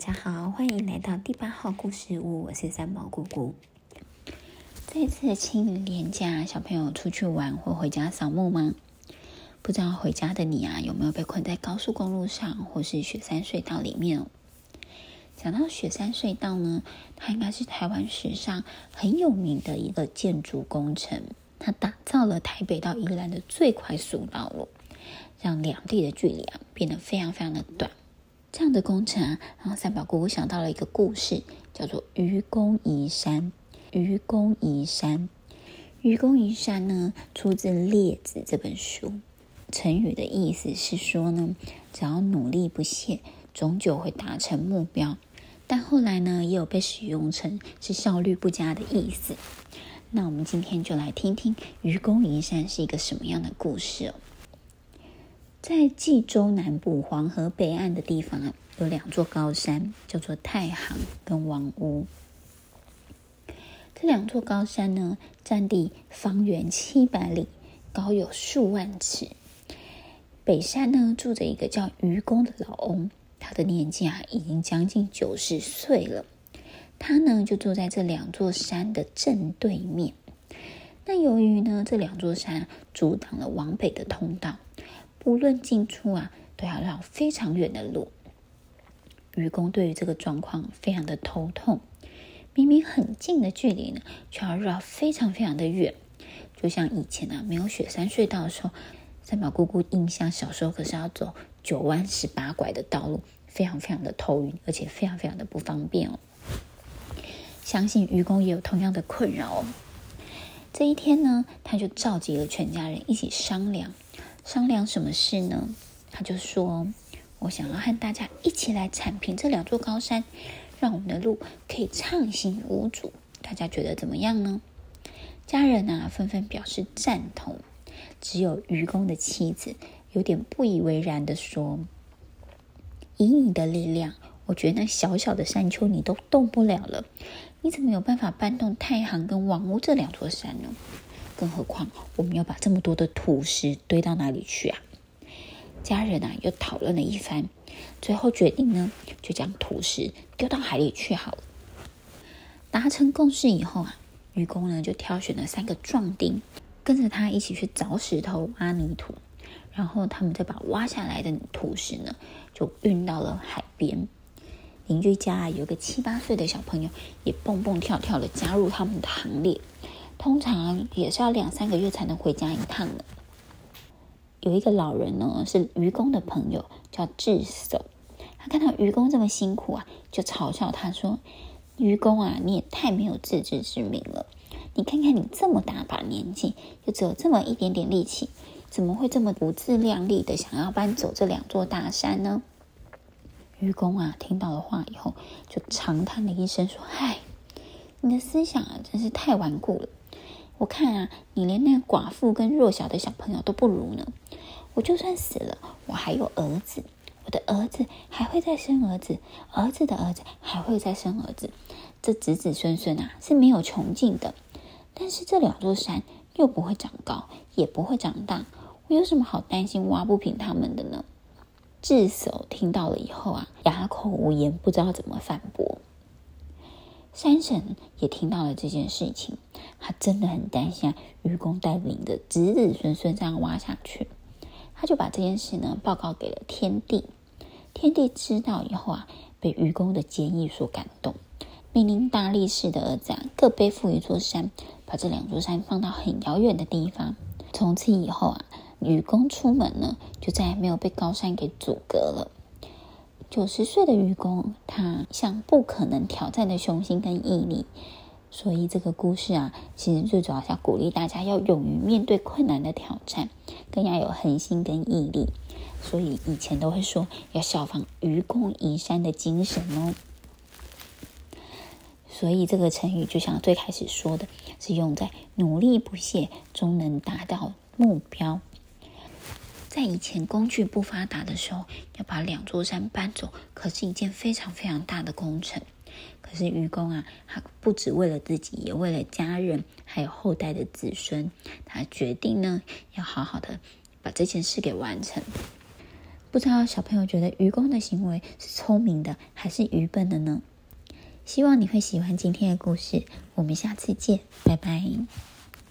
大家好，欢迎来到第八号故事屋，我是三毛姑姑。这次清明连假，小朋友出去玩或回家扫墓吗？不知道回家的你啊，有没有被困在高速公路上或是雪山隧道里面哦？讲到雪山隧道呢，它应该是台湾史上很有名的一个建筑工程，它打造了台北到宜兰的最快速道路，让两地的距离啊变得非常非常的短。这样的工程啊，然后三宝姑姑想到了一个故事，叫做“愚公移山”。愚公移山，愚公移山呢，出自《列子》这本书。成语的意思是说呢，只要努力不懈，终究会达成目标。但后来呢，也有被使用成是效率不佳的意思。那我们今天就来听听“愚公移山”是一个什么样的故事哦。在冀州南部黄河北岸的地方啊，有两座高山，叫做太行跟王屋。这两座高山呢，占地方圆七百里，高有数万尺。北山呢，住着一个叫愚公的老翁，他的年纪啊，已经将近九十岁了。他呢，就住在这两座山的正对面。那由于呢，这两座山阻挡了往北的通道。不论进出啊，都要绕非常远的路。愚公对于这个状况非常的头痛，明明很近的距离呢，却要绕非常非常的远。就像以前啊，没有雪山隧道的时候，三宝姑姑印象小时候可是要走九弯十八拐的道路，非常非常的头晕，而且非常非常的不方便哦。相信愚公也有同样的困扰哦。这一天呢，他就召集了全家人一起商量。商量什么事呢？他就说：“我想要和大家一起来铲平这两座高山，让我们的路可以畅行无阻。大家觉得怎么样呢？”家人啊，纷纷表示赞同。只有愚公的妻子有点不以为然地说：“以你的力量，我觉得小小的山丘你都动不了了，你怎么有办法搬动太行跟王屋这两座山呢？”更何况，我们要把这么多的土石堆到哪里去啊？家人啊，又讨论了一番，最后决定呢，就将土石丢到海里去好了。达成共识以后啊，愚公呢就挑选了三个壮丁，跟着他一起去凿石头、挖泥土，然后他们再把挖下来的土石呢，就运到了海边。邻居家，有个七八岁的小朋友，也蹦蹦跳跳的加入他们的行列。通常也是要两三个月才能回家一趟的。有一个老人呢，是愚公的朋友，叫智叟。他看到愚公这么辛苦啊，就嘲笑他说：“愚公啊，你也太没有自知之明了！你看看你这么大把年纪，又只有这么一点点力气，怎么会这么不自量力的想要搬走这两座大山呢？”愚公啊，听到了话以后，就长叹了一声说：“嗨，你的思想啊，真是太顽固了。”我看啊，你连那寡妇跟弱小的小朋友都不如呢。我就算死了，我还有儿子，我的儿子还会再生儿子，儿子的儿子还会再生儿子，这子子孙孙啊是没有穷尽的。但是这两座山又不会长高，也不会长大，我有什么好担心挖不平他们的呢？智叟听到了以后啊，哑口无言，不知道怎么反驳。山神也听到了这件事情，他真的很担心，愚公带领的子子孙孙这样挖下去，他就把这件事呢报告给了天帝。天帝知道以后啊，被愚公的坚毅所感动，命令大力士的儿子啊各背负一座山，把这两座山放到很遥远的地方。从此以后啊，愚公出门呢就再也没有被高山给阻隔了。九十岁的愚公，他像不可能挑战的雄心跟毅力，所以这个故事啊，其实最主要是要鼓励大家要勇于面对困难的挑战，更要有恒心跟毅力。所以以前都会说要效仿愚公移山的精神哦。所以这个成语就像最开始说的，是用在努力不懈，终能达到目标。在以前工具不发达的时候，要把两座山搬走，可是一件非常非常大的工程。可是愚公啊，他不只为了自己，也为了家人，还有后代的子孙，他决定呢，要好好的把这件事给完成。不知道小朋友觉得愚公的行为是聪明的还是愚笨的呢？希望你会喜欢今天的故事，我们下次见，拜拜。